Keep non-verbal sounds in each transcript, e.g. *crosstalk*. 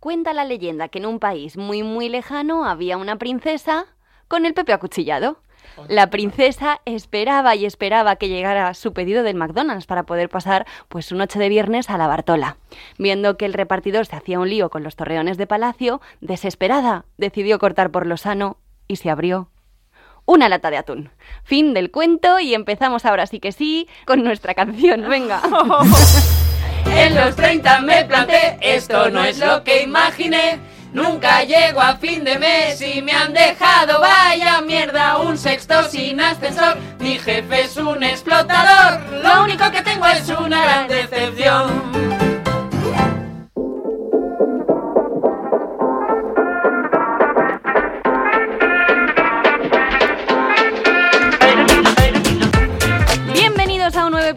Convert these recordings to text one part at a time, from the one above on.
Cuenta la leyenda que en un país muy muy lejano había una princesa con el Pepe acuchillado. La princesa esperaba y esperaba que llegara su pedido del McDonald's para poder pasar pues su noche de viernes a la Bartola. Viendo que el repartidor se hacía un lío con los torreones de palacio, desesperada, decidió cortar por lo sano y se abrió una lata de atún. Fin del cuento y empezamos ahora sí que sí con nuestra canción. Venga. *laughs* En los 30 me planté, esto no es lo que imaginé. Nunca llego a fin de mes y me han dejado vaya mierda un sexto sin ascensor. Mi jefe es un explotador, lo único que tengo es una gran decepción.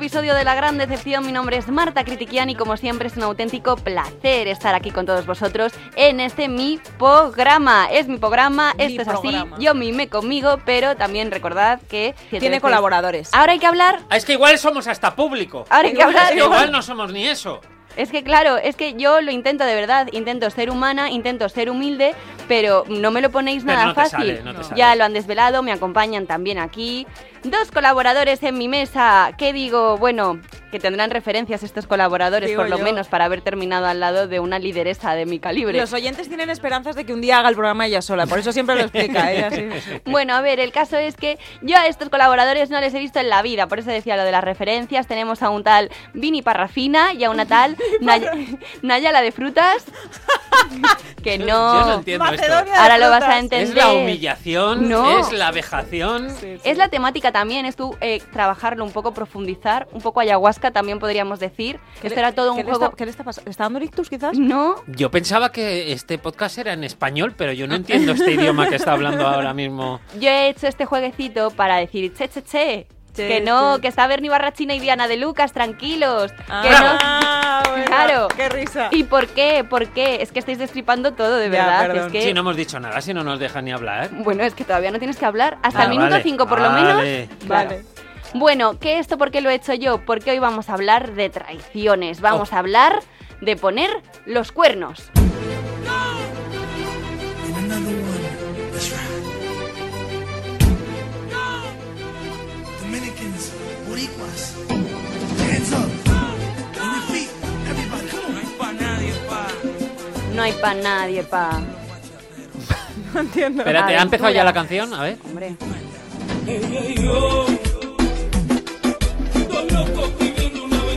Episodio de La Gran Decepción. Mi nombre es Marta Critiquian y como siempre es un auténtico placer estar aquí con todos vosotros en este mi programa. Es mi programa, Mi esto es programa. así, yo mime conmigo, pero también recordad que... Tiene veces- colaboradores. Ahora hay que hablar, Ah, Es que igual somos hasta público. ahora hay que Es hablar. que igual no somos ni eso. Es que claro, es que yo lo intento de verdad, intento ser humana, intento ser humilde, pero no me lo ponéis nada no te fácil. sale, no te sale. Ya lo han desvelado, me acompañan también aquí. Dos colaboradores en mi mesa, ¿qué digo? Bueno, que tendrán referencias estos colaboradores, Digo por lo yo. menos, para haber terminado al lado de una lideresa de mi calibre. Los oyentes tienen esperanzas de que un día haga el programa ella sola, por eso siempre lo explica. ¿eh? Así. *laughs* Bueno, a ver, el caso es que yo a estos colaboradores no les he visto en la vida, por eso decía lo de las referencias. Tenemos a un tal Vini Parrafina y a una tal *laughs* Nay- Nayala de Frutas. *laughs* que Yo no. no entiendo esto. Ahora lo vas a entender. Es la humillación, No. es la vejación. Es la temática también, es tú eh, trabajarlo un poco, profundizar, un poco ayahuasca también podríamos decir. ¿Qué Esto le- era todo un ¿qué le juego. está- ¿Qué le está pasando? ¿Le está dando rictus quizás? No, Yo pensaba que este podcast era en español, pero yo no entiendo este *laughs* idioma que está hablando ahora mismo. yo he hecho este jueguecito para decir, che, che, che. Che, que no, che. que está Bernie Barrachina y Diana de Lucas, tranquilos. que Ah, bueno, Claro. Qué risa. ¿Y por qué? ¿Por qué? Es que estáis destripando todo, de Ya, verdad. Es que... Si no hemos dicho nada, si no nos deja ni hablar. Bueno, es que todavía no tienes que hablar. Hasta Ah, el minuto vale. 5 por lo menos. Vale. Claro. Bueno, ¿qué esto por qué lo he hecho yo? Porque hoy vamos a hablar de traiciones. Vamos Oh. a hablar de poner los cuernos. And No hay pa' nadie, pa. *laughs* No entiendo. Espérate, ¿ha empezado ya la canción? A ver. Hombre.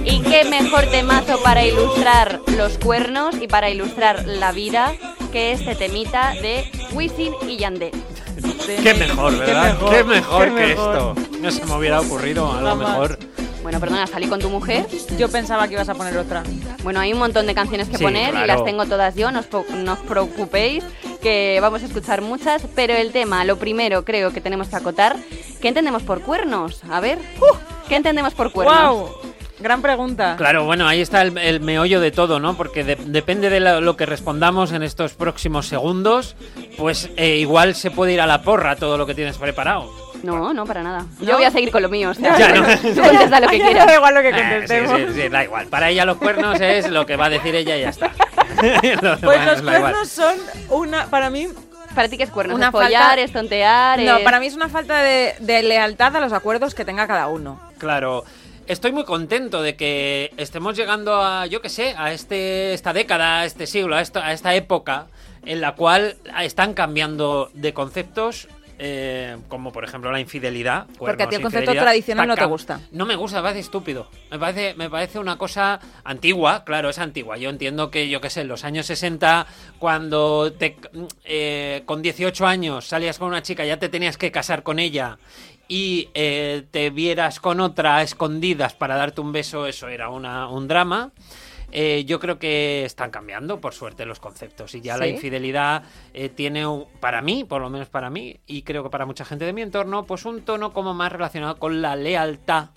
Y qué mejor temazo para ilustrar los cuernos y para ilustrar la vida que este temita de Wisin y Yandel. Qué mejor, ¿verdad? Qué mejor, qué que mejor. esto. No se me hubiera ocurrido algo Jamás. mejor. Bueno, perdona, salí con tu mujer. Yo pensaba que ibas a poner otra. Bueno, hay un montón de canciones que Sí, poner y las tengo todas yo, no os, po- no os preocupéis, que vamos a escuchar muchas, pero el tema, lo primero creo que tenemos que acotar, ¿qué entendemos por cuernos? A ver, ¿qué entendemos por cuernos? ¡Wow! Gran pregunta. Claro, bueno, ahí está el, el meollo de todo, ¿no? Porque de- depende de la- lo que respondamos en estos próximos segundos, pues eh, igual se puede ir a la porra todo lo que tienes preparado. No, no, para nada. ¿No? Yo voy a seguir con lo mío, o sea, Ya, ¿no? tú *laughs* contesta lo que Ya quieras. Da igual lo que Eh, sí, contestemos. sí, sí, da igual. Para ella los cuernos es lo que va a decir ella y ya está. *laughs* Lo Pues los cuernos son una, para mí, Para ti, ¿qué es cuernos? Una ¿Es follar, falta- es tontear? no, es- para mí es una falta de, de lealtad a los acuerdos que tenga cada uno. Claro. Estoy muy contento de que estemos llegando a, yo qué sé, a este, esta década, a este siglo, a, esto- a esta época en la cual están cambiando de conceptos, eh, como por ejemplo la infidelidad. Porque a ti el concepto tradicional no te gusta. No me gusta, me parece estúpido. Me parece, me parece una cosa antigua, claro, es antigua. Yo entiendo que, yo qué sé, en los años 60, cuando te, eh, con 18 años salías con una chica, ya te tenías que casar con ella y eh, te vieras con otra a escondidas para darte un beso, eso era una, un drama. Eh, yo creo que están cambiando, por suerte, los conceptos. Y ya la infidelidad eh, tiene, un- para mí, por lo menos para mí, y creo que para mucha gente de mi entorno, pues un tono como más relacionado con la lealtad,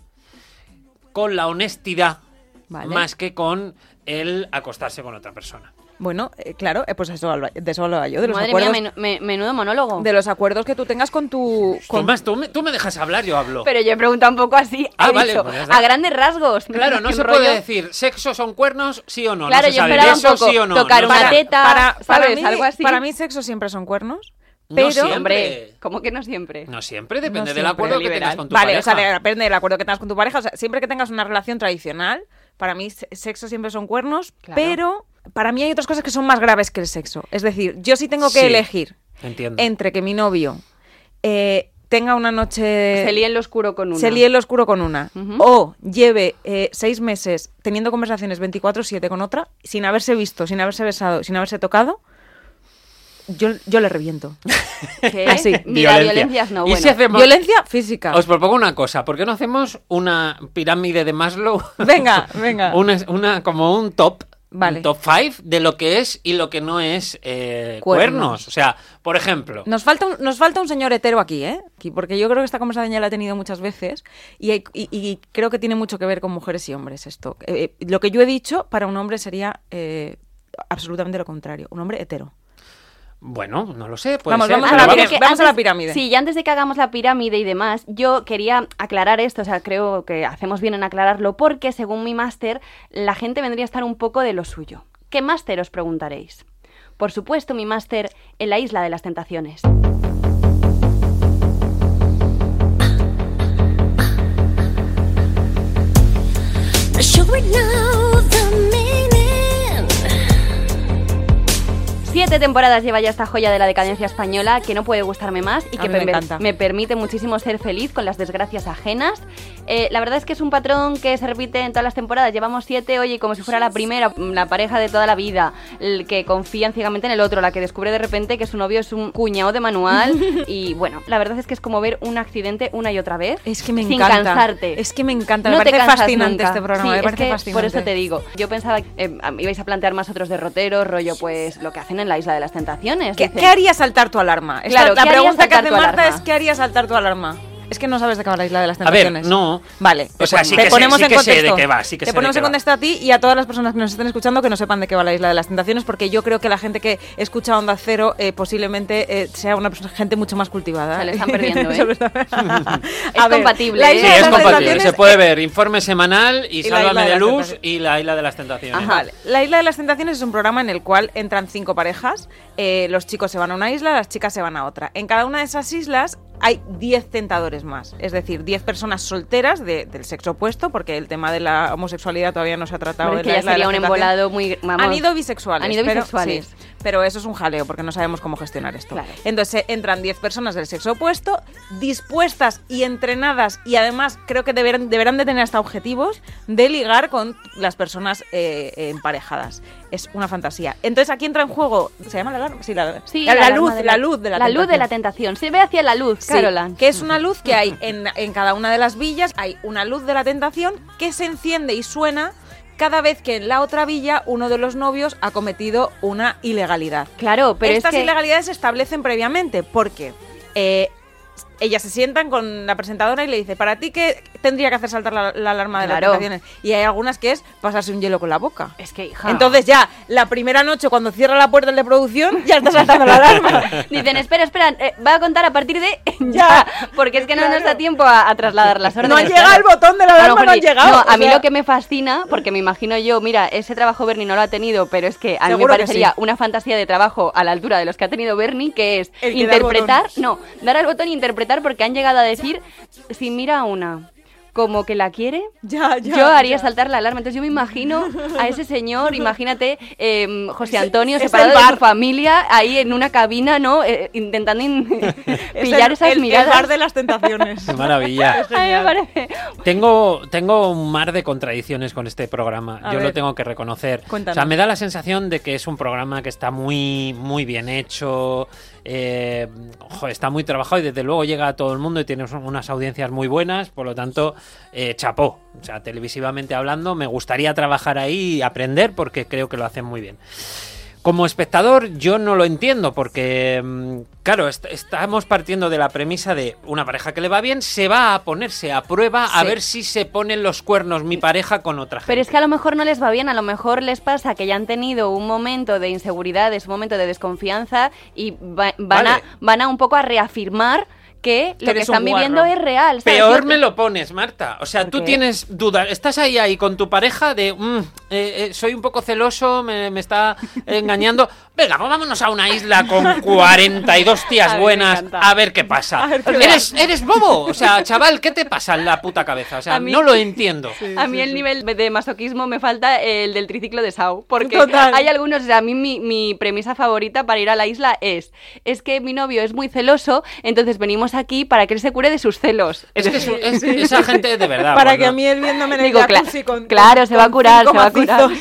con la honestidad, Vale. más que con el acostarse con otra persona. Bueno, eh, claro, eh, pues eso, de eso hablaba yo, de los Madre acuerdos, mía, menu- me- menudo monólogo. de los acuerdos que tú tengas con tu... Tú, con- más, tú, me, tú me dejas hablar, yo hablo. Pero yo he preguntado un poco así, Ah, he vale, dicho, pues a grandes rasgos. *laughs* Claro, no ¿Qué se rollo? puede decir sexo son cuernos, sí o no. Claro, no se yo sabe. esperaba un poco sí o no. tocar no una sabe. teta, para, para ¿sabes? mí, Algo así. para mí sexo siempre son cuernos, No pero... siempre. Hombre, ¿cómo que no siempre? No siempre, depende No del siempre, acuerdo que tengas con tu Vale, pareja. o sea, depende del acuerdo que tengas con tu pareja. O sea, siempre que tengas una relación tradicional, para mí se- sexo siempre son cuernos, Claro. pero para mí hay otras cosas que son más graves que el sexo. Es decir, yo sí tengo que Sí. elegir Entiendo. entre que mi novio eh, tenga una noche... Se lía en lo oscuro con una. se líe en lo oscuro con una, o lleve eh, seis meses teniendo conversaciones 24-7 con otra, sin haberse visto, sin haberse besado, sin haberse tocado, yo, yo le reviento. *laughs* ¿Qué? Así. Mira, Violencia. violencias no, ¿Y bueno. si hacemos- Violencia física. Os propongo una cosa, ¿por qué no hacemos una pirámide de Maslow? Venga, *laughs* venga. una, una- como un top. Vale. Top 5 de lo que es y lo que no es eh, Cuernos. cuernos. O sea, por ejemplo, Nos falta, un, nos falta un señor hetero aquí, ¿eh? Aquí, porque yo creo que esta conversación ya la he tenido muchas veces y, hay- y- y creo que tiene mucho que ver con mujeres y hombres esto. Eh, eh, lo que yo he dicho para un hombre sería eh, absolutamente lo contrario, un hombre hetero. Bueno, no lo sé. Puede Vamos, ser, vamos Ah, a la vamos a pirámide. Sí, y antes de que hagamos la pirámide y demás, yo quería aclarar esto, o sea, creo que hacemos bien en aclararlo, porque según mi máster, la gente vendría a estar un poco de lo suyo. ¿Qué máster os preguntaréis? Por supuesto, mi máster en la Isla de las Tentaciones. Siete temporadas lleva ya esta joya de la decadencia española que no puede gustarme más y que me me, encanta. me permite muchísimo ser feliz con las desgracias ajenas. Eh, la verdad es que es un patrón que se repite en todas las temporadas. Llevamos siete, oye, como si fuera la primera, la pareja de toda la vida, el que confían ciegamente en el otro, la que descubre de repente que su novio es un cuñado de manual. *laughs* y bueno, la verdad es que es como ver un accidente una y otra vez. Es que me sin encanta. cansarte. Es que me encanta, No me te parece fascinante nunca. este programa, Sí, me es parece que fascinante. Por eso te digo, yo pensaba que eh, ibais a plantear más otros derroteros, rollo, pues lo que hacen en la Isla de las Tentaciones. ¿Qué, haría saltar tu alarma? Claro, la ¿qué haría pregunta que hace Marta es ¿qué haría saltar tu alarma? Es que no sabes de qué va la isla de las A ver, tentaciones. no. Vale. O sea, te sí que te sé- ponemos sí en que sé de contexto. qué va, sí que Te sé de ponemos qué en va. contexto a ti y a todas las personas que nos estén escuchando que no sepan de qué va la isla de las tentaciones, porque yo creo que la gente que escucha Onda Cero eh, posiblemente eh, sea una persona- gente mucho más cultivada. Se lo están perdiendo, *laughs* ¿eh? Es *laughs* ver, compatible, la ¿eh? Sí, de es las compatible. tentaciones Se puede ver informe semanal y, Y Sálvame de Luz Tentaciones. y la Isla de las Tentaciones. Ajá. Vale. La Isla de las Tentaciones es un programa en el cual entran cinco parejas. eh, los chicos se van a una isla, las chicas se van a otra. En cada una de esas islas hay 10 tentadores más. Es decir, 10 personas solteras de- del sexo opuesto, porque el tema de la homosexualidad todavía no se ha tratado Hombre, de es la que ya sería un embolado muy... vamos, Han ido bisexuales. Han ido pero- bisexuales. sí, pero eso es un jaleo porque no sabemos cómo gestionar esto. Claro. Entonces eh, entran 10 personas del sexo opuesto, dispuestas y entrenadas y además creo que deberán, deberán de tener hasta objetivos de ligar con las personas eh, eh, emparejadas. Es una fantasía. Entonces aquí entra en juego, ¿se llama la alarma? Sí, la, Sí, la, alarma luz, de la, luz de la, luz de tentación. la tentación. Se ve hacia la luz, Sí, Carolan. que es una luz que hay en, en cada una de las villas, hay una luz de la tentación que se enciende y suena cada vez que en la otra villa uno de los novios ha cometido una ilegalidad. Claro, pero Estas es que... ilegalidades se establecen previamente porque eh, ellas se sientan con la presentadora y le dice, ¿para ti qué tendría que hacer saltar la, la alarma de Claro. las tentaciones? Y hay algunas que es pasarse un hielo con la boca. Es que, hija... Entonces ya, la primera noche cuando cierra la puerta el de producción, ya está saltando la alarma. *laughs* Dicen, espera, espera, eh, va a contar a partir de *laughs* Ya. porque es que no nos Claro. da tiempo a, a trasladar las órdenes. No ha llegado el botón de la alarma, no ha llegado. No, a mí sea- lo que me fascina, porque me imagino yo, mira, ese trabajo Bernie no lo ha tenido, pero es que a mí me parecería sí. una fantasía de trabajo a la altura de los que ha tenido Bernie, que es El que interpretar, no, dar al botón e interpretar, porque han llegado a decir, si mira a una como que la quiere, *laughs* Ya, ya, yo haría ya. saltar la alarma. Entonces yo me imagino a ese señor, imagínate em, José Antonio es el separado de bar. su familia, ahí en una cabina, ¿no? Eh, intentando in- *laughs* Es *laughs* pillar el- esas el- el miradas. bar de las tentaciones. Qué maravilla. Tengo, tengo un mar de contradicciones con este programa. A Yo ver. lo tengo que reconocer. Cuéntanos. O sea, me da la sensación de que es un programa que está muy, muy bien hecho. Eh, está muy trabajado y desde luego llega a todo el mundo y tiene unas audiencias muy buenas. Por lo tanto, eh, chapó. O sea, televisivamente hablando, me gustaría trabajar ahí y aprender porque creo que lo hacen muy bien. Como espectador yo no lo entiendo porque, mm, claro, est- estamos partiendo de la premisa de una pareja que le va bien, se va a ponerse a prueba a ver si se ponen los cuernos mi pareja con otra gente. Pero es que a lo mejor no les va bien, a lo mejor les pasa que ya han tenido un momento de inseguridad, es un momento de desconfianza y va- van, Vale. a, van a un poco a reafirmar que lo que están viviendo es real. ¿sabes? Peor me lo pones, Marta. O sea, ¿Por tú qué? tienes dudas. Estás ahí ahí con tu pareja de, "Mm, eh, eh, soy un poco celoso, me, me está engañando. *laughs* Venga, pues vámonos a una isla con 42 *laughs* tías A me buenas a ver qué pasa. eres, eres bobo. O sea, *laughs* chaval, ¿qué te pasa en la puta cabeza? O sea, mí- no lo entiendo. A mí el nivel de masoquismo me falta el del triciclo de Sau, porque Total. hay algunos, o sea, a mí mi, mi premisa favorita para ir a la isla es, es que mi novio es muy celoso, entonces venimos aquí para que él se cure de sus celos. Es que es- es- esa gente de verdad. Para que a mí él viéndome en el Digo, cla- jacuzzi con claro, se va a curar, se va a curar. *laughs*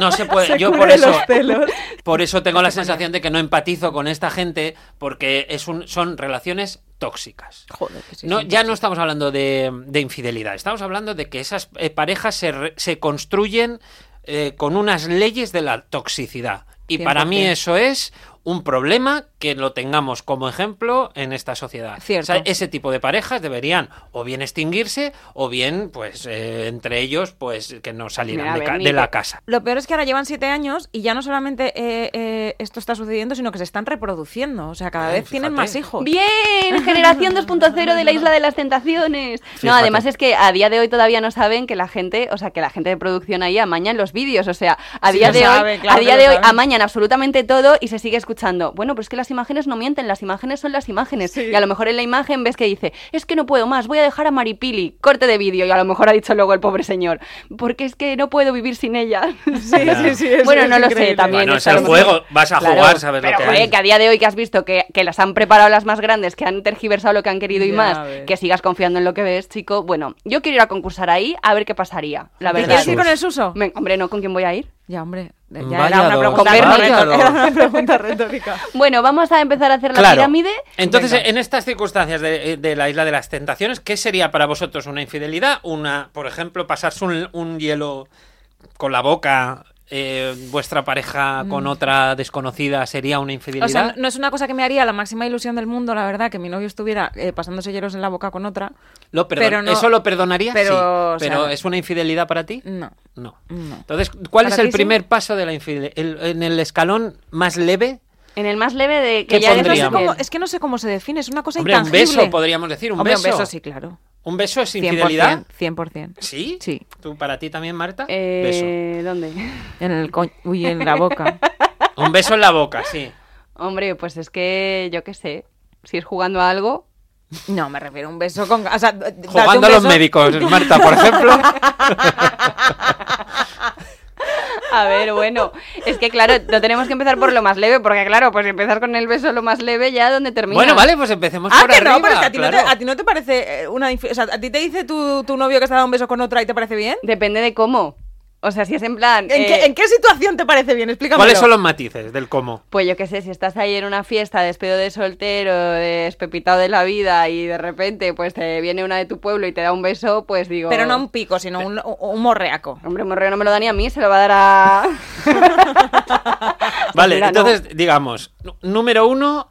No se puede. se yo por eso. los celos. Por eso tengo la sensación de que no empatizo con esta gente porque es un, son relaciones tóxicas. Joder, que sí, No, ya no estamos hablando de, de infidelidad, estamos hablando de que esas eh, parejas se, re- se construyen eh, con unas leyes de la toxicidad. Y para mí 100%. eso es un problema que lo tengamos como ejemplo en esta sociedad. Cierto. O sea, ese tipo de parejas deberían o bien extinguirse o bien, pues, eh, entre ellos, pues, que no salieran Mira, de, ver, ca- ni de te- la casa. Lo peor es que ahora llevan siete años y ya no solamente eh, eh, esto está sucediendo, sino que se están reproduciendo. O sea, cada vez tienen más hijos. Bien, generación *laughs* 2.0 de la isla de las tentaciones. No, además es que a día de hoy todavía no saben que la gente, o sea, que la gente de producción ahí amañan los vídeos, o sea, a día de hoy, claro a día de hoy amañan absolutamente todo y se sigue escuchando. Bueno, pues es que las imágenes no mienten, las imágenes son las imágenes. Y a lo mejor en la imagen ves que dice, es que no puedo más, voy a dejar a Maripili, corte de vídeo y a lo mejor ha dicho luego el pobre señor, porque es que no puedo vivir sin ella. *laughs* Sí, sí, sí. es- bueno, es no lo sé, también. Bueno, es el juego, vas a Claro, jugar, sabes pero, lo que joder, hay. que a día de hoy que has visto que, que las han preparado las más grandes, que han tergiversado lo que han querido y Ya más, que sigas confiando en lo que ves, chico. Bueno, yo quiero ir a concursar ahí a ver qué pasaría, la ¿Te verdad. quieres ir con el suso? Ven, hombre, no, ¿con quién voy a ir? Ya, hombre. Ya Vaya era una pregunta retórica. dos. *laughs* Era una pregunta retórica. Bueno, vamos a empezar a hacer la Claro. pirámide. Entonces, Venga. en estas circunstancias de, de la isla de las tentaciones, ¿qué sería para vosotros una infidelidad? Una, por ejemplo, pasarse un, un hielo con la boca, eh, vuestra pareja con otra desconocida sería una Mm. O infidelidad. sea, no, no es una cosa que me haría la máxima ilusión del mundo, la verdad, que mi novio estuviera eh, pasándose hielos en la boca con otra. Lo perdon- pero no- ¿Eso lo perdonarías? pero, sí. o sea- pero ¿es una infidelidad para ti? No. No. No. Entonces, ¿cuál ¿Para es el sí? primer paso de la infidelidad? El- en el escalón más leve, En el más leve de que ¿Qué ya No sé pondríamos? cómo- es que no sé cómo se define, es una cosa hombre, un intangible. beso, podríamos decir, un Hombre, beso. un beso sí, claro. ¿Un beso es 100%, infidelidad? 100%. ¿Sí? Sí. ¿Tú para ti también, Marta? Beso. Eh, ¿Dónde? En el co- Uy, en la boca. *laughs* Un beso en la boca, sí. Hombre, pues es que yo qué sé. Si es jugando a algo. No, me refiero a un beso con... O sea, Jugando a los beso- médicos, Marta, por ejemplo. *laughs* A ver, bueno, es que claro, no tenemos que empezar por lo más leve, porque claro, pues empezar con el beso lo más leve ya donde termina. Bueno, vale, pues empecemos Ah, por que arriba. no, pero es que a ti, claro. no, te, a ti no te parece eh, una... O sea, ¿a ti te dice tu, tu novio que se ha dado un beso con otra y te parece bien? Depende de cómo. O sea, si es en plan. ¿En, eh, qué, en qué situación te parece bien? Explícame. ¿Cuáles son los matices del cómo? Pues yo qué sé, si estás ahí en una fiesta, despido de soltero, despepitado de la vida y de repente pues te viene una de tu pueblo y te da un beso, pues digo... Pero no un pico, sino un, un- un morreaco. Hombre, morreo no me lo da ni a mí, se lo va a dar a... *laughs* Vale, mira, no. entonces, digamos, número uno,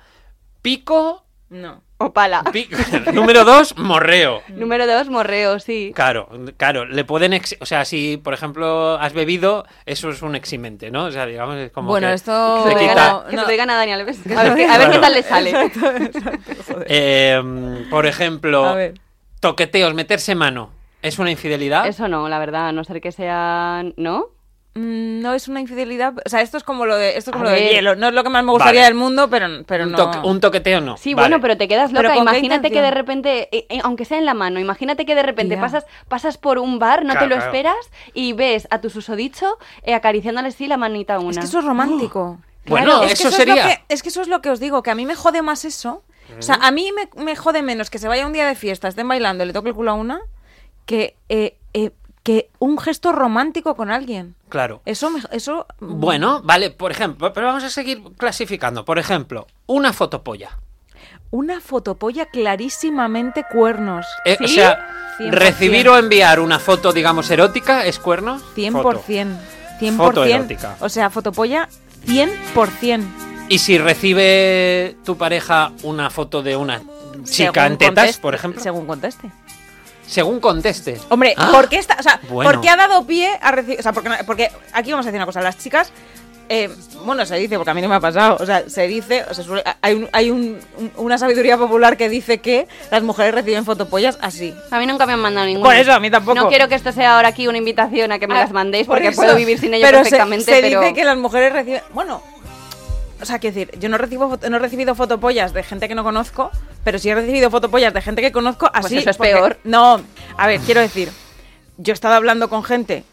pico. No. O pala. *laughs* número dos, morreo. Número dos, morreo, sí. Claro, claro, le pueden, ex- o sea, si por ejemplo has bebido, eso es un eximente, ¿no? O sea, digamos, es como Bueno, que esto- se, te lo quita- digan a, que se lo digan a Daniel Alves. A ver, qué- *laughs* *laughs* a ver qué tal le sale. Eh, por ejemplo, toqueteos, meterse mano, ¿es una infidelidad? Eso no, la verdad, a no ser que sean... ¿No? Mm, No es una infidelidad. O sea, esto es como lo de, esto es como lo de hielo. No es lo que más me gustaría Vale. del mundo, pero, pero un, no. toque- un toqueteo no. Sí, Vale. bueno, pero te quedas ¿Pero loca. Imagínate que de repente, eh, eh, aunque sea en la mano, imagínate que de repente pasas, pasas por un bar, no Claro, te lo claro. esperas y ves a tu susodicho eh, acariciándole así la manita a una. Es que eso es romántico. Bueno, es eso sería- Es, lo que, es que eso es lo que os digo, que a mí me jode más eso. O sea, a mí me, me jode menos que se vaya un día de fiesta, estén bailando y le toque el culo a una, que, eh, eh, que un gesto romántico con alguien. Claro. Eso, eso mm, Bueno, vale, por ejemplo, pero vamos a seguir clasificando. Por ejemplo, una fotopolla. una fotopolla clarísimamente cuernos. Eh, O sea, 100%. recibir o enviar una foto, digamos, erótica, ¿es cuerno? 100%. Foto. 100%. Foto erótica. O sea, fotopolla 100%. Y si recibe tu pareja una foto de una chica Según en tetas, conteste- por ejemplo, Según conteste. Según conteste. Hombre, Ah, ¿por qué está, o sea, bueno. ¿por qué ha dado pie a recibir, o sea, porque, no- porque aquí vamos a decir una cosa, las chicas eh, bueno, se dice, porque a mí no me ha pasado, o sea, se dice, o sea, suele- hay, un- hay un- un- una sabiduría popular que dice que las mujeres reciben fotopollas así. A mí nunca me han mandado ninguna. Por eso, a mí tampoco. No quiero que esto sea ahora aquí una invitación a que me Ah, las mandéis por porque puedo vivir sin ello Pero se- perfectamente, Se, pero... dice que las mujeres reciben, bueno, o sea, quiero decir, yo no recibo no he recibido fotopollas de gente que no conozco, pero sí he recibido fotopollas de gente que conozco así. eso es porque- peor. No, a ver, quiero decir, yo he estado hablando con gente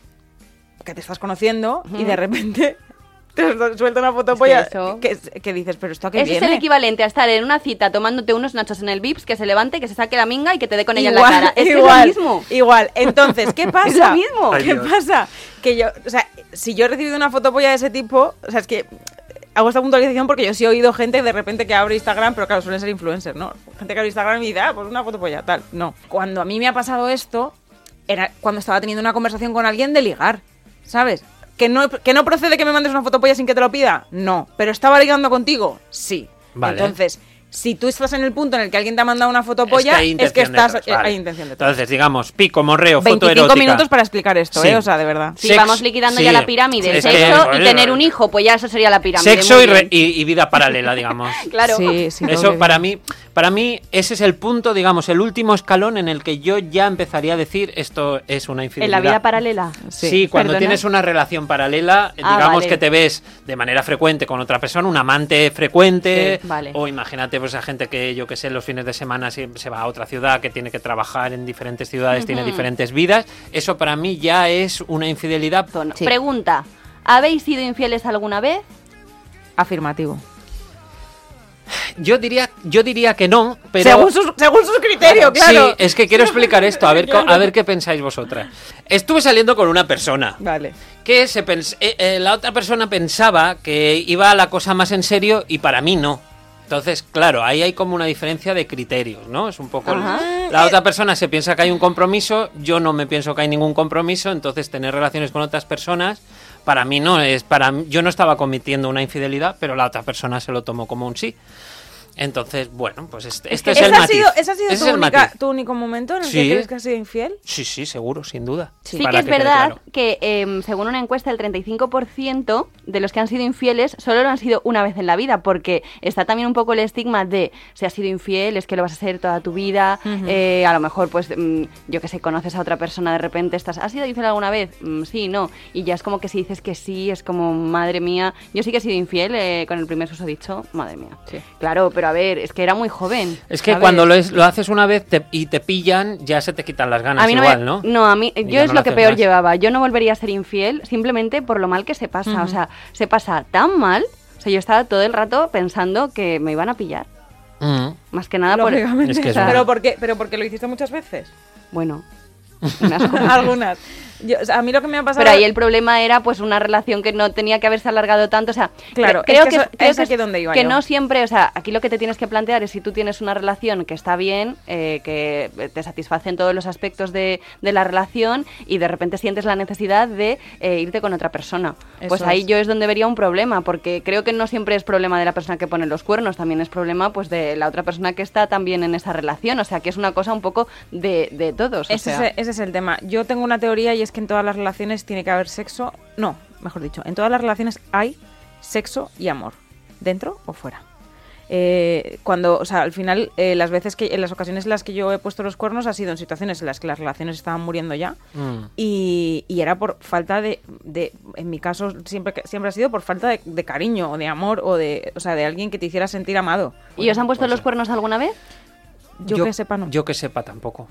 que te estás conociendo y de repente *laughs* te suelta una fotopolla Es que eso- que, que dices, pero esto a qué Ese es viene. el equivalente a estar en una cita tomándote unos nachos en el Vips, que se levante, que se saque la minga y que te dé con ella igual, en la cara. Es igual, que es lo mismo. Igual. *laughs* Entonces, ¿qué pasa? Es lo mismo. Ay, ¿Qué Dios. pasa? Que yo, o sea, si yo he recibido una fotopolla de ese tipo, o sea, es que hago esta puntualización porque yo sí he oído gente de repente que abre Instagram, pero claro, suelen ser influencers, ¿no? Gente que abre Instagram y dice, ah, pues una fotopolla, tal. No. Cuando a mí me ha pasado esto, era cuando estaba teniendo una conversación con alguien de ligar, ¿sabes? ¿Que no, ¿Que no procede que me mandes una fotopolla sin que te lo pida? No. ¿Pero estaba ligando contigo? Sí. Vale. Entonces, si tú estás en el punto en el que alguien te ha mandado una fotopolla, hay es que estás, detrás, eh, vale. hay intención detrás. Entonces, digamos, pico, morreo, foto 25 erótica. minutos para explicar esto, Sí. ¿eh? O sea, de verdad. Si vamos liquidando sí. ya la pirámide, Es sexo y tener un hijo, pues ya eso sería la pirámide. Sexo y, re- y- y vida paralela, digamos. *laughs* Claro. Sí, sí, Eso para mí, para mí ese es el punto, digamos, el último escalón en el que yo ya empezaría a decir esto es una En infidelidad. la vida paralela. Sí, Sí, cuando perdona. tienes una relación paralela, Ah, digamos vale. que te ves de manera frecuente con otra persona, un amante frecuente, Sí, vale. o imagínate pues a gente que yo que sé los fines de semana se, se va a otra ciudad, que tiene que trabajar en diferentes ciudades, tiene diferentes vidas, eso para mí ya es una infidelidad. Sí. Pregunta, ¿habéis sido infieles alguna vez? Afirmativo. Yo diría, yo diría que no, pero según, sus, según sus criterios, claro. Sí, es que quiero explicar esto, a ver, *laughs* a ver qué pensáis vosotras. Estuve saliendo con una persona Vale. que se pens- eh, eh, la otra persona pensaba que iba a la cosa más en serio y para mí no. Entonces, claro, ahí hay como una diferencia de criterios, ¿no? Es un poco... Ajá. La otra persona se piensa que hay un compromiso, yo no me pienso que hay ningún compromiso, entonces tener relaciones con otras personas, para mí no es... para Yo no estaba cometiendo una infidelidad, pero la otra persona se lo tomó como un sí. Entonces, bueno, pues este, este es ¿Ese el ha matiz. sido, ese ha sido Ese tu, es el única- tu único momento en el Sí. que crees que has sido infiel? Sí, sí, seguro, sin duda. Sí, que es verdad claro. que em, según una encuesta el 35% de los que han sido infieles solo lo han sido una vez en la vida porque está también un poco el estigma de si has sido infiel es que lo vas a hacer toda tu vida eh, a lo mejor pues mm, yo que sé conoces a otra persona de repente estás ¿has sido infiel alguna vez? Mm, sí, no y ya es como que si dices que sí es como madre mía yo sí que he sido infiel eh, con el primer susodicho madre mía claro pero a ver es que era muy joven Es que cuando lo, es- lo haces una vez te- y te pillan, ya se te quitan las ganas A mí no, igual, me- ¿no? No, a mí, Y yo es no lo lo que peor más. llevaba. Yo no volvería a ser infiel simplemente por lo mal que se pasa. O sea, se pasa tan mal. O sea, yo estaba todo el rato pensando que me iban a pillar. Mm. Más que nada por. Es que es o sea, una- ¿Pero, por qué, ¿Pero porque lo hiciste muchas veces? Bueno. Unas. *laughs* Algunas. Yo, o sea, a mí lo que me ha pasado... Pero ahí el problema era pues una relación que no tenía que haberse alargado tanto, o sea, Claro, cre- creo es que que, eso- creo es que aquí donde iba que yo. no siempre, o sea, aquí lo que te tienes que plantear es si tú tienes una relación que está bien, eh, que te satisfacen todos los aspectos de, de la relación y de repente sientes la necesidad de eh, irte con otra persona. pues ahí yo es donde vería un problema, porque creo que no siempre es problema de la persona que pone los cuernos, también es problema pues de la otra persona que está también en esa relación, o sea, que es una cosa un poco de, de todos. o Ese, sea. es, ese es el tema. Yo tengo una teoría y es que en todas las relaciones tiene que haber sexo. No, mejor dicho, en todas las relaciones hay sexo y amor, dentro o fuera. Eh, cuando, o sea, al final, eh, las veces que, en las ocasiones en las que yo he puesto los cuernos ha sido en situaciones en las que las relaciones estaban muriendo ya Mm. y, y era por falta de, de- en mi caso siempre que- siempre ha sido por falta de, de cariño o de amor o de, o sea, de alguien que te hiciera sentir amado. ¿Y os han puesto pues los cuernos alguna vez? Yo, que sepa no. Yo que sepa tampoco.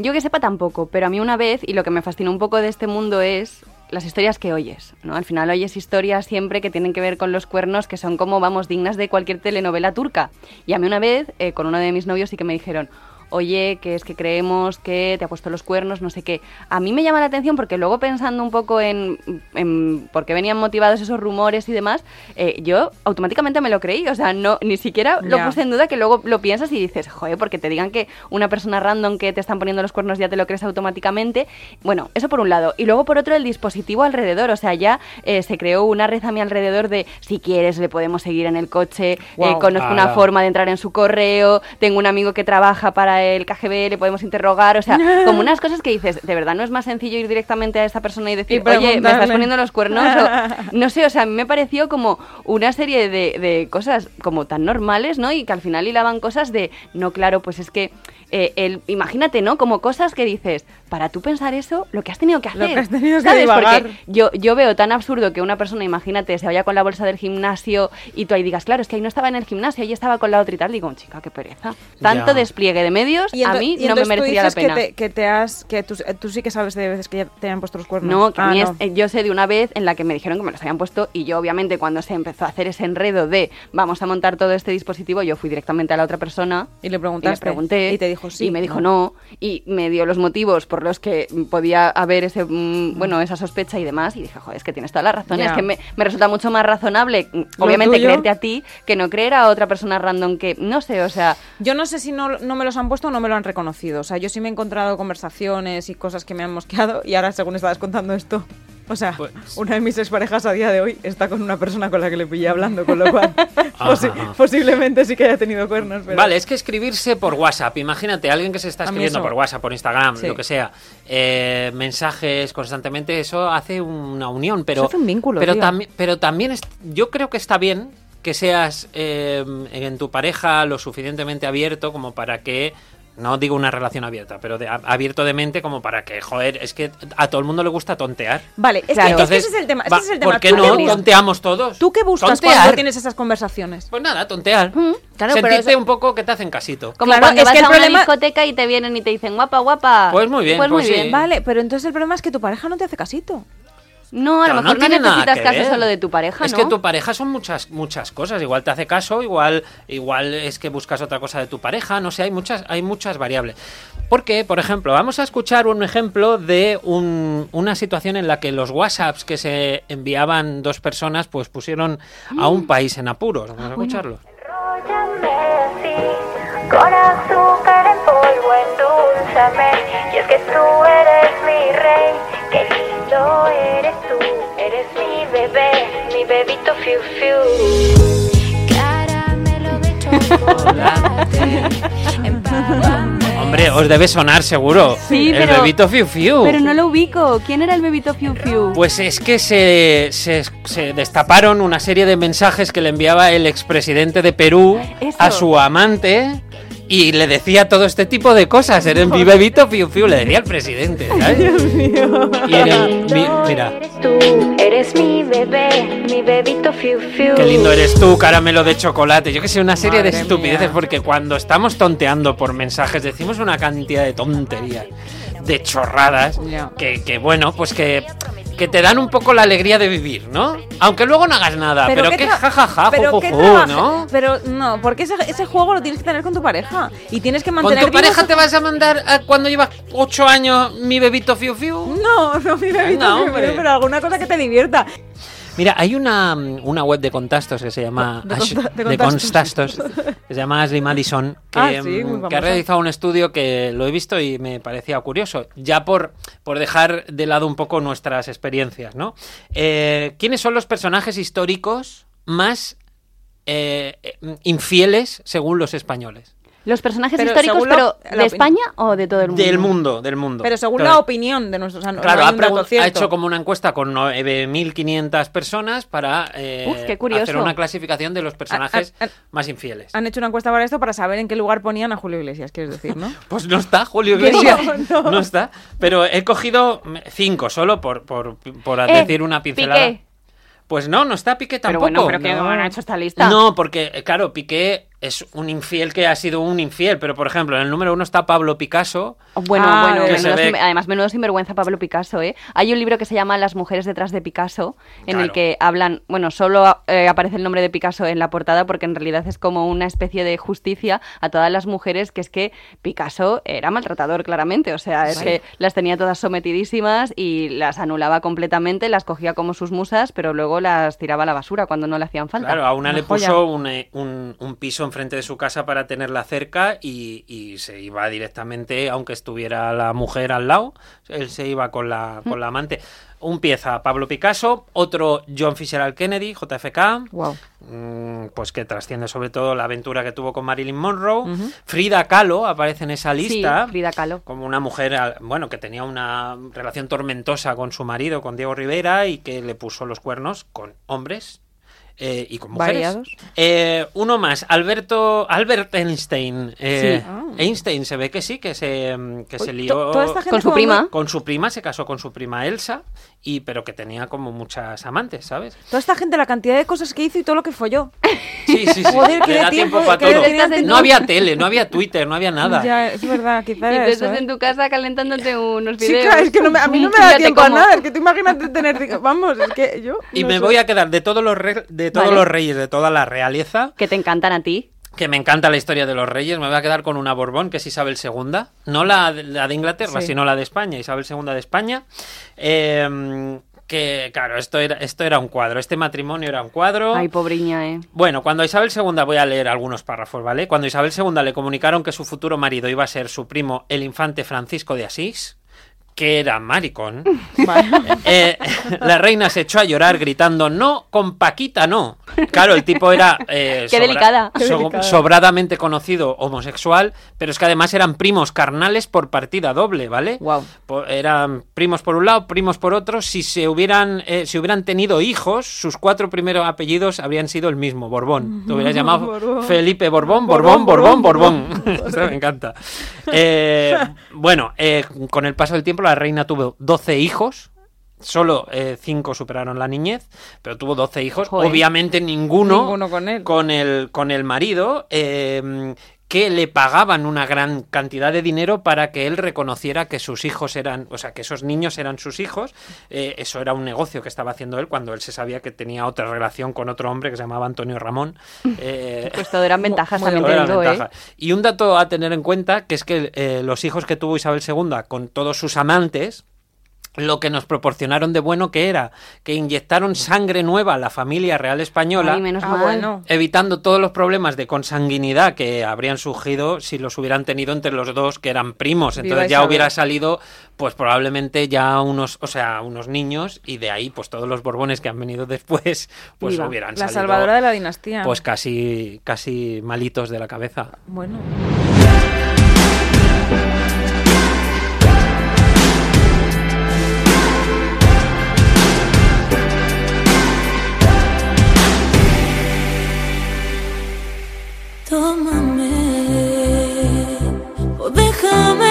Yo que sepa tampoco, pero a mí una vez, y lo que me fascinó un poco de este mundo es las historias que oyes, ¿no? Al final oyes historias siempre que tienen que ver con los cuernos, que son como, vamos, dignas de cualquier telenovela turca. Y a mí una vez, eh, con uno de mis novios, sí que me dijeron, oye, que es que creemos que te ha puesto los cuernos, no sé qué. A mí me llama la atención porque luego pensando un poco en, en por qué venían motivados esos rumores y demás, eh, yo automáticamente me lo creí, o sea, no ni siquiera lo puse en duda que luego lo piensas y dices, joder, porque te digan que una persona random que te están poniendo los cuernos ya te lo crees automáticamente. Bueno, eso por un lado. Y luego por otro el dispositivo alrededor, o sea, ya eh, se creó una red a mi alrededor de si quieres le podemos seguir en el coche, eh, conozco una forma de entrar en su correo, tengo un amigo que trabaja para el KGB, le podemos interrogar, o sea, *laughs* como unas cosas que dices, de verdad no es más sencillo ir directamente a esa persona y decir, Y oye, me estás preguntarle". poniendo los cuernos, o, *laughs* no sé, o sea, a mí me pareció como una serie de, de cosas como tan normales, ¿no? Y que al final hilaban cosas de, no, claro, pues es que, eh, el, imagínate, ¿no? Como cosas que dices, para tú pensar eso, lo que has tenido que Lo hacer. que has tenido que divagar. Porque yo, yo veo tan absurdo que una persona, imagínate, se vaya con la bolsa del gimnasio y tú ahí digas, claro, es que ahí no estaba en el gimnasio, ahí estaba con la otra y tal. Digo, chica, qué pereza. Tanto Ya. despliegue de medios, Y a mí y no me tú merecería la pena. Que te, que te has, que tú, tú sí que sabes de veces que ya te han puesto los cuernos. No, que a Ah, mí no. es- eh, yo sé de una vez en la que me dijeron que me los habían puesto y yo obviamente cuando se empezó a hacer ese enredo de vamos a montar todo este dispositivo, yo fui directamente a la otra persona Y le y preguntaste. le pregunté Y te dijo sí. y me dijo no. y me dio los motivos por los que mm, podía haber ese mm, bueno esa sospecha y demás y dije joder es que tienes toda la razón es que me, me resulta mucho más razonable mm, obviamente creerte a ti que no creer a otra persona random que no sé o sea Yo no sé si no, no me los han puesto o no me lo han reconocido. O sea, yo sí me he encontrado conversaciones y cosas que me han mosqueado y ahora según estabas contando esto, o sea, Pues- una de mis exparejas a día de hoy está con una persona con la que le pillé hablando, con lo cual *laughs* posi- posiblemente sí que haya tenido cuernos. Pero... Vale, es que escribirse por WhatsApp, imagínate, alguien que se está escribiendo por WhatsApp, por Instagram, Sí. lo que sea, eh, mensajes constantemente, eso hace una unión, pero... Eso hace un vínculo, Pero, también pero también yo creo que está bien que seas eh, en tu pareja lo suficientemente abierto como para que... No digo una relación abierta, pero de, abierto de mente como para que, joder, es que a todo el mundo le gusta tontear. Vale, es, Claro. que, es que Entonces, ese es el tema. ese va, es el tema. ¿Por qué ¿Tú no tonteamos todos? ¿Tú qué buscas Tontear. cuando tienes esas conversaciones? Pues nada, tontear. claro, pero Sentirte eso- un poco que te hacen casito. como Claro, cuando es vas que el a una problema- discoteca y te vienen y te dicen guapa guapa Pues muy bien, pues muy pues sí. bien Vale, pero entonces el problema es que tu pareja no te hace casito. No a Claro, lo mejor no, nada necesitas caso ver. solo de tu pareja Es ¿no? que tu pareja son muchas muchas cosas. Igual te hace caso, igual igual es que buscas otra cosa de tu pareja. No sé, hay muchas hay muchas variables. Porque, por ejemplo, vamos a escuchar un ejemplo de un- una situación en la que los WhatsApps que se enviaban dos personas, pues pusieron a un país en apuros. Vamos a escucharlo. Enróllame eres lindo tú. Eres mi bebé, mi bebito fiu fiu. Caramelo de chocolate. *laughs* Hombre, os debe sonar seguro. Sí, el pero- bebito Fiu Fiu. pero no lo ubico quién era el bebito Fiu Fiu Pues es que se, se, se destaparon una serie de mensajes que le enviaba el expresidente de Perú Eso. a su amante y le decía todo este tipo de cosas. Era mi *laughs* bebito fiu fiu, le decía al presidente, ¿sabes? Y en el- mi- mira, Eres tú, eres mi bebé, mi bebito fiu fiu. qué lindo eres tú, caramelo de chocolate. Yo que sé, una serie de estupideces mía. porque cuando estamos tonteando por mensajes decimos una cantidad de tonterías, de chorradas, que, que bueno, pues que... Que te dan un poco la alegría de vivir, ¿no? Aunque luego no hagas nada, pero, que jajaja, pero ju, ju, trabaja- ¿no? Pero no, porque ese, ese juego lo tienes que tener con tu pareja. Y tienes que ¿Con mantener. tu pareja te vas a mandar a cuando llevas ocho años mi bebito fiu fiu? No, no, mi bebito, hombre. bebé, pero alguna cosa que te divierta. Mira, hay una, una web de contactos que se llama De Ash- de de *laughs* que se llama Ashley Madison, que, Ah, sí, mm, que ha realizado un estudio que lo he visto y me parecía curioso, ya por, por dejar de lado un poco nuestras experiencias, ¿no? Eh, ¿Quiénes son los personajes históricos más eh, eh, infieles según los españoles? Los personajes Pero históricos pero la de. España o de todo el mundo Del mundo, del mundo. Pero según Claro. la opinión de nuestros. O sea, no- Claro, ha, ha hecho como una encuesta con 9.500 personas para eh, Uf, qué curioso. hacer una clasificación de los personajes más infieles. Han hecho una encuesta para esto para saber en qué lugar ponían a Julio Iglesias, quieres decir, ¿no? *laughs* Pues no está, Julio *laughs* Iglesias. No, *laughs* No, no. está. Pero he cogido cinco solo por, por, por Eh, decir una pincelada. Piqué. Pues no, no está Piqué pero tampoco. bueno pero que no. han hecho esta lista No, porque, claro, Piqué es un infiel que ha sido un infiel, pero por ejemplo, en el número uno está Pablo Picasso. Bueno, Ah, bueno, que menudo ve- sin- además menudo sinvergüenza Pablo Picasso, ¿eh? Hay un libro que se llama Las mujeres detrás de Picasso, en el que hablan, bueno, solo eh, aparece el nombre de Picasso en la portada porque en realidad es como una especie de justicia a todas las mujeres, que es que Picasso era maltratador claramente, o sea, es Sí. que las tenía todas sometidísimas y las anulaba completamente, las cogía como sus musas, pero luego las tiraba a la basura cuando no le hacían falta. Claro, a una, Una le joya. puso un, eh, un- un piso enfrente de su casa para tenerla cerca y, y se iba directamente, aunque estuviera la mujer al lado, él se iba con la, con la amante. Un pieza Pablo Picasso, otro John Fitzgerald Kennedy, JFK, Wow. mm, pues que trasciende sobre todo la aventura que tuvo con Marilyn Monroe. Frida Kahlo aparece en esa Sí, lista. Frida Kahlo. Como una mujer, al- bueno, que tenía una relación tormentosa con su marido, con Diego Rivera, y que le puso los cuernos con hombres eh, y con mujeres. Variados. Eh, uno más, Alberto, Albert Einstein. Eh, Sí. Ah. Einstein se ve que sí, que se, que se To- lió toda esta gente Con su prima. muy- con su prima, se casó con su prima Elsa, y pero que tenía como muchas amantes, ¿sabes? Toda esta gente, la cantidad de cosas que hizo y todo lo que folló. *laughs* Sí, sí, sí. Joder, que da tiempo- tiempo para todo. tiempo- No había tele, no había Twitter, no había nada. Ya, es verdad, quizá Y tú estás ¿eh? en tu casa calentándote unos videos. Chica, es que no me- a mí no me da tiempo a nada. Es que tú imagínate tener. Vamos, es que yo. Y no me sé. voy a quedar de todos los re- de todos Vale. los reyes, de toda la realeza, Que te encantan a ti. Que me encanta la historia de los reyes, me voy a quedar con una Borbón, que es Isabel II, no la, de- la de Inglaterra, Sí. sino la de España, Isabel II de España. Eh, que claro, esto era, esto era un cuadro, este matrimonio era un cuadro. Ay, pobriña, ¿eh? Bueno, cuando a Isabel II, voy a leer algunos párrafos, ¿vale? Cuando a Isabel II le comunicaron que su futuro marido iba a ser su primo, el infante Francisco de Asís, que era maricón, *laughs* eh, la reina se echó a llorar gritando, no, con Paquita no. Claro, el tipo era eh, Qué delicada. Qué so- delicada. sobradamente conocido homosexual, pero es que además eran primos carnales por partida doble, ¿vale? Po- eran primos por un lado, primos por otro. Si se hubieran, eh, si hubieran tenido hijos, sus cuatro primeros apellidos habrían sido el mismo, Borbón. *laughs* Te hubieras llamado Borbón. Felipe Borbón, Borbón, Borbón, Borbón, *laughs* me encanta. Bueno, con el paso del tiempo la reina tuvo 12 hijos. Solo 5 superaron la niñez, pero tuvo 12 hijos. Joder. Obviamente ninguno, Ninguno con él. con el, con el marido, eh, que le pagaban una gran cantidad de dinero para que él reconociera que sus hijos eran, o sea, que esos niños eran sus hijos. Eh, eso era un negocio que estaba haciendo él cuando él se sabía que tenía otra relación con otro hombre que se llamaba Antonio Ramón. *laughs* Eh, Pues todo eran *laughs* ventajas, también todo ¿eh? Y un dato a tener en cuenta, que es que eh, los hijos que tuvo Isabel II con todos sus amantes, lo que nos proporcionaron de bueno que era que inyectaron sangre nueva a la familia real española, Ay, menos Ah, mal. bueno. evitando todos los problemas de consanguinidad que habrían surgido si los hubieran tenido entre los dos que eran primos. Viva Entonces ya hubiera salido, pues probablemente ya unos, o sea, unos niños y de ahí, pues todos los borbones que han venido después, pues Viva. hubieran La salido, salvadora de la dinastía. pues casi, casi malitos de la cabeza. Bueno. Tómame o déjame,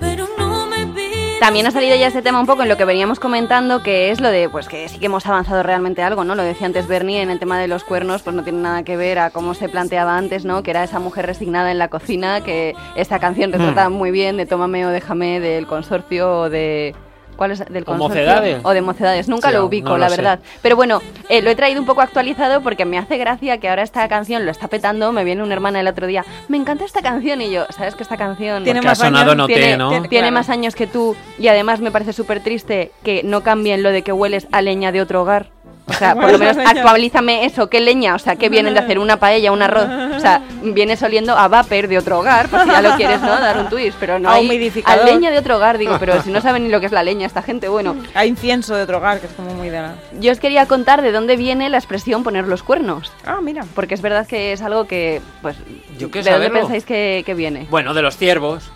pero no me. También ha salido ya este tema un poco en lo que veníamos comentando, que es lo de, pues que sí que hemos avanzado realmente algo, ¿no? Lo decía antes Bernie, en el tema de los cuernos, pues no tiene nada que ver a cómo se planteaba antes, ¿no? Que era esa mujer resignada en la cocina, que esta canción retrata muy bien de Tómame o déjame del consorcio o de... ¿Cuál es? ¿Del ¿O consorcio? Mocedades? O de Mocedades. Nunca Sí, lo no ubico, lo la sé. verdad. Pero bueno, eh, lo he traído un poco actualizado porque me hace gracia que ahora esta canción lo está petando. Me viene una hermana el otro día, me encanta esta canción y yo, ¿sabes que esta canción Tiene ha más años, tiene, ¿no? tiene Claro. más años que tú y además me parece súper triste que no cambien lo de que hueles a leña de otro hogar. O sea, por lo a menos actualízame eso, ¿qué leña? O sea, ¿qué vienen de hacer una paella, un arroz? O sea, vienes oliendo a vapor de otro hogar, por si ya lo quieres, ¿no? Dar un twist, pero no A hay- humidificador. a leña de otro hogar, digo, pero si no saben ni lo que es la leña esta gente, bueno. Hay incienso de otro hogar, que es como muy de la... Yo os quería contar de dónde viene la expresión poner los cuernos. Ah, mira. Porque es verdad que es algo que, pues, Yo ¿de dónde pensáis que, que viene? Bueno, de los ciervos.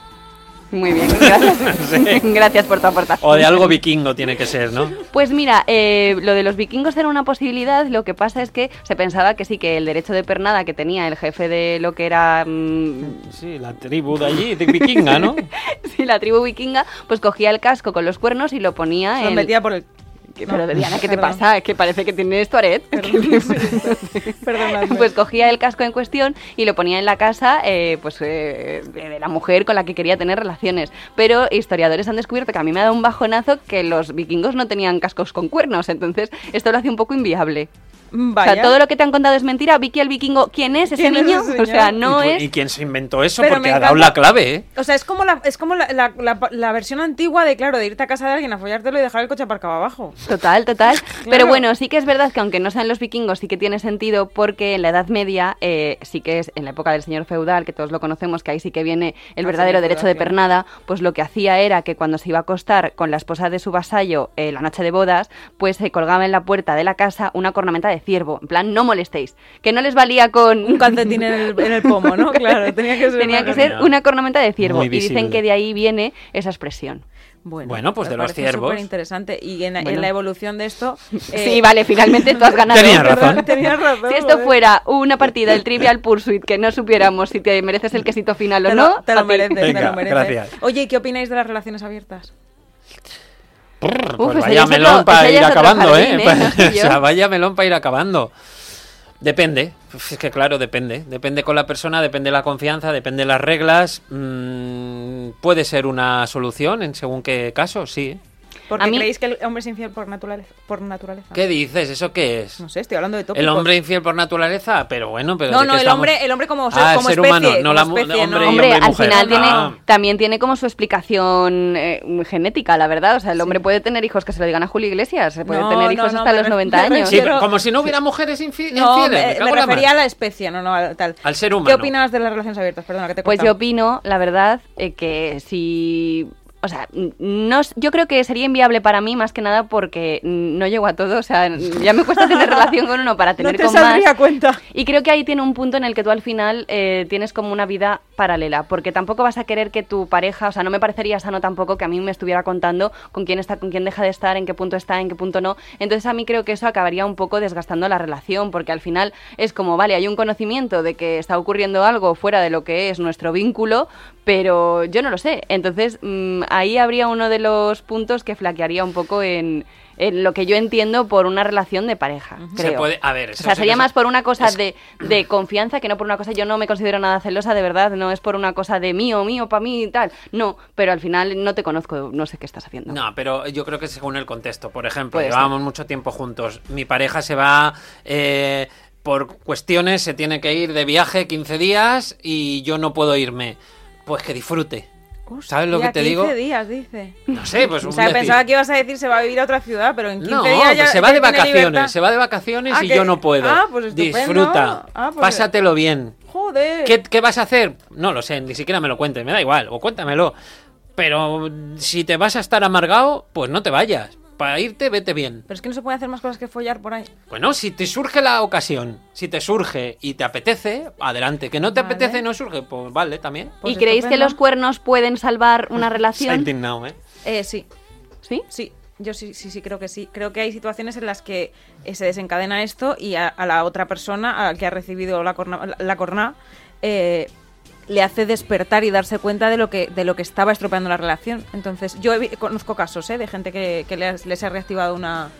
Muy bien, *laughs* gracias. gracias por tu aportación. O de algo vikingo tiene que ser, ¿no? Pues mira, eh, lo de los vikingos era una posibilidad, lo que pasa es que se pensaba que sí, que el derecho de pernada que tenía el jefe de lo que era mm, Sí, la tribu de allí, de vikinga, ¿no? *laughs* sí, la tribu vikinga, pues cogía el casco con los cuernos y lo ponía Se lo en... metía por el... Que- Pero No, Diana, ¿qué te perdón. pasa? Es que parece que tienes Tourette. *laughs* Perdonadme. *laughs* Pues cogía el casco en cuestión y lo ponía en la casa eh, pues, eh, de la mujer con la que quería tener relaciones. Pero historiadores han descubierto que a mí me ha dado un bajonazo que los vikingos no tenían cascos con cuernos. Entonces, esto lo hace un poco inviable. Vaya. O sea, todo lo que te han contado es mentira. Vicky el vikingo, ¿quién es ese ¿Quién es niño? ese o sea, no ¿Y, es... y quién se inventó eso? Pero Porque me ha dado la clave, ¿eh? O sea, es como la, es como la, la- la- la versión antigua de, claro, de irte a casa de alguien a follártelo y dejar el coche aparcado abajo. Total, total. *laughs* Pero bueno, sí que es verdad que aunque no sean los vikingos, sí que tiene sentido porque en la Edad Media, eh, sí que es en la época del señor feudal, que todos lo conocemos, que ahí sí que viene el Ah, verdadero derecho feudal, de pernada, pues lo que hacía era que cuando se iba a acostar con la esposa de su vasallo eh, la noche de bodas, pues se colgaba en la puerta de la casa una cornamenta de ciervo. En plan, no molestéis. Que no les valía con... Un calcetín en el, en el pomo, ¿no? *laughs* Claro, tenía que ser. Tenía una que cosa- ser una cornamenta de ciervo. Y dicen que de ahí viene esa expresión. Bueno, Bueno, pues de los ciervos. súper interesante. Y en, la evolución de esto. *laughs* eh, Sí, vale, finalmente tú has *laughs* ganado. Tenía ¿verdad? razón. Tenías razón. Si esto joder. fuera una partida del Trivial Pursuit que no supiéramos si te mereces el quesito final o Te no, lo, te lo mereces, te lo mereces. gracias. Oye, ¿y qué opináis de las relaciones abiertas? Uf, pues vaya ya es otro- melón para ir acabando, jardín, ¿eh? *laughs* *laughs* ¿eh? O sea, vaya melón para ir acabando. Depende, Uf, es que claro, depende. Depende con la persona, depende la confianza, depende las reglas. Mm, puede ser una solución en según qué caso, sí. Porque A mí- creéis que el hombre es infiel por naturaleza. Por naturaleza. ¿Qué dices? ¿Eso qué es? No sé, estoy hablando de tópicos. ¿El hombre infiel por naturaleza? Pero bueno, pero No, ¿de no, qué el estamos? hombre, el hombre como, Ah, el como ser especie. humano, no la especie, hombre no. Hombre, al mujer. final Ah. tiene, también tiene como su explicación eh, genética, la verdad. O sea, el hombre puede tener hijos que se lo digan a Julio Iglesias, se puede No, tener hijos no, hasta los re- 90 me años. Sí, *laughs* como si no hubiera mujeres infi- No, infieles. me, refería a la especie, no, no, a tal. Al ser ¿Qué humano. opinas de las relaciones abiertas? Perdona, que te Pues yo opino, la verdad, eh, que si... O sea, no, yo creo que sería inviable para mí más que nada porque no llego a todo. O sea, ya me cuesta tener relación con uno para *laughs* tener no te con más. cuenta. Y creo que ahí tiene un punto en el que tú al final eh, tienes como una vida paralela, porque tampoco vas a querer que tu pareja, o sea, no me parecería sano tampoco que a mí me estuviera contando con quién está, con quién deja de estar, en qué punto está, en qué punto no. Entonces a mí creo que eso acabaría un poco desgastando la relación, porque al final es como, vale, hay un conocimiento de que está ocurriendo algo fuera de lo que es nuestro vínculo, pero yo no lo sé. Entonces mm, ahí habría uno de los puntos que flaquearía un poco en, en lo que yo entiendo por una relación de pareja. Se creo. puede- a ver, o sea, sería más por una cosa es- de, de confianza que no por una cosa. Yo no me considero nada celosa, de verdad. No es por una cosa de mío, mío, para mí y tal. No, pero al final no te conozco, no sé qué estás haciendo. No, pero yo creo que según el contexto. Por ejemplo, Puede llevábamos mucho tiempo juntos. Mi pareja se va eh, por cuestiones, se tiene que ir de viaje 15 días y yo no puedo irme. Pues que disfrute. ¿Sabes lo que te digo? 15 días, dice. No sé, pues O un sea, decir. pensaba que ibas a decir se va a vivir a otra ciudad, pero en 15 No, días ya pues se va de vacaciones, se va de vacaciones Ah, y que- yo no puedo. ah, pues estupendo. Disfruta, Ah, pues- pásatelo bien. Joder. ¿Qué, qué vas a hacer? No lo sé, ni siquiera me lo cuentes, me da igual, o cuéntamelo. Pero si te vas a estar amargado, pues no te vayas. Para irte, vete bien. Pero es que no se puede hacer más cosas que follar por ahí. Bueno, si te surge la ocasión, si te surge y te apetece, adelante. Que no te Vale. apetece y no surge, pues vale también. Pues ¿Y creéis que los cuernos pueden salvar una *laughs* relación? indignado, ¿eh? Eh, sí, ¿Sí? sí. Yo sí, sí, sí, creo que sí. Creo que hay situaciones en las que eh, se desencadena esto y a, a la otra persona, al que ha recibido la corna, la, la corna, eh, le hace despertar y darse cuenta de lo que de lo que estaba estropeando la relación. Entonces, yo conozco casos eh, de gente que, que les, ha reactivado una,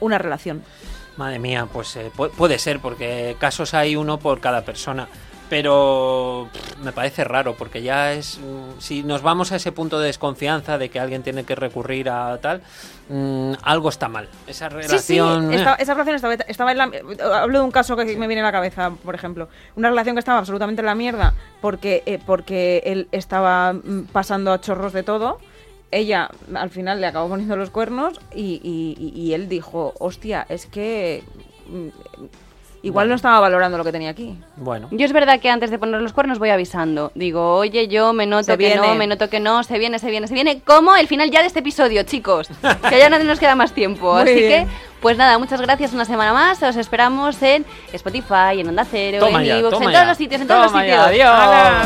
una relación. Madre mía, pues eh, pu- puede ser, porque casos hay uno por cada persona. Pero pff, me parece raro, porque ya es. mm, Si nos vamos a ese punto de desconfianza de que alguien tiene que recurrir a tal, mm, algo está mal. Esa Sí, sí, relación. eh. esta- esa relación estaba, estaba en la... Hablo de un caso que me viene a la cabeza, por ejemplo. Una relación que estaba absolutamente en la mierda porque, eh, porque él estaba mm, pasando a chorros de todo. Ella al final le acabó poniendo los cuernos y- y- y él dijo, hostia, es que... Igual no estaba valorando lo que tenía aquí. Bueno. Yo es verdad que antes de poner los cuernos voy avisando. Digo, oye, yo me noto Se que no, me noto que no, se viene, se viene, se viene. Como el final ya de este episodio, chicos. *laughs* Que ya no nos queda más tiempo. Muy Así bien. que, pues nada, muchas gracias una semana más. Os esperamos en Spotify, en Onda Cero, Toma en toma en ya. todos los sitios, en todos los ya, sitios. adiós. ¡Hala!